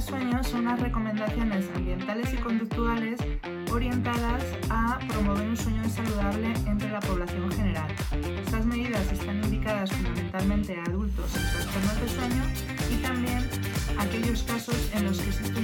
de sueño son unas recomendaciones ambientales y conductuales orientadas a promover un sueño saludable entre la población general. Estas medidas están indicadas fundamentalmente a adultos en trastornos de sueño y también a aquellos casos en los que existe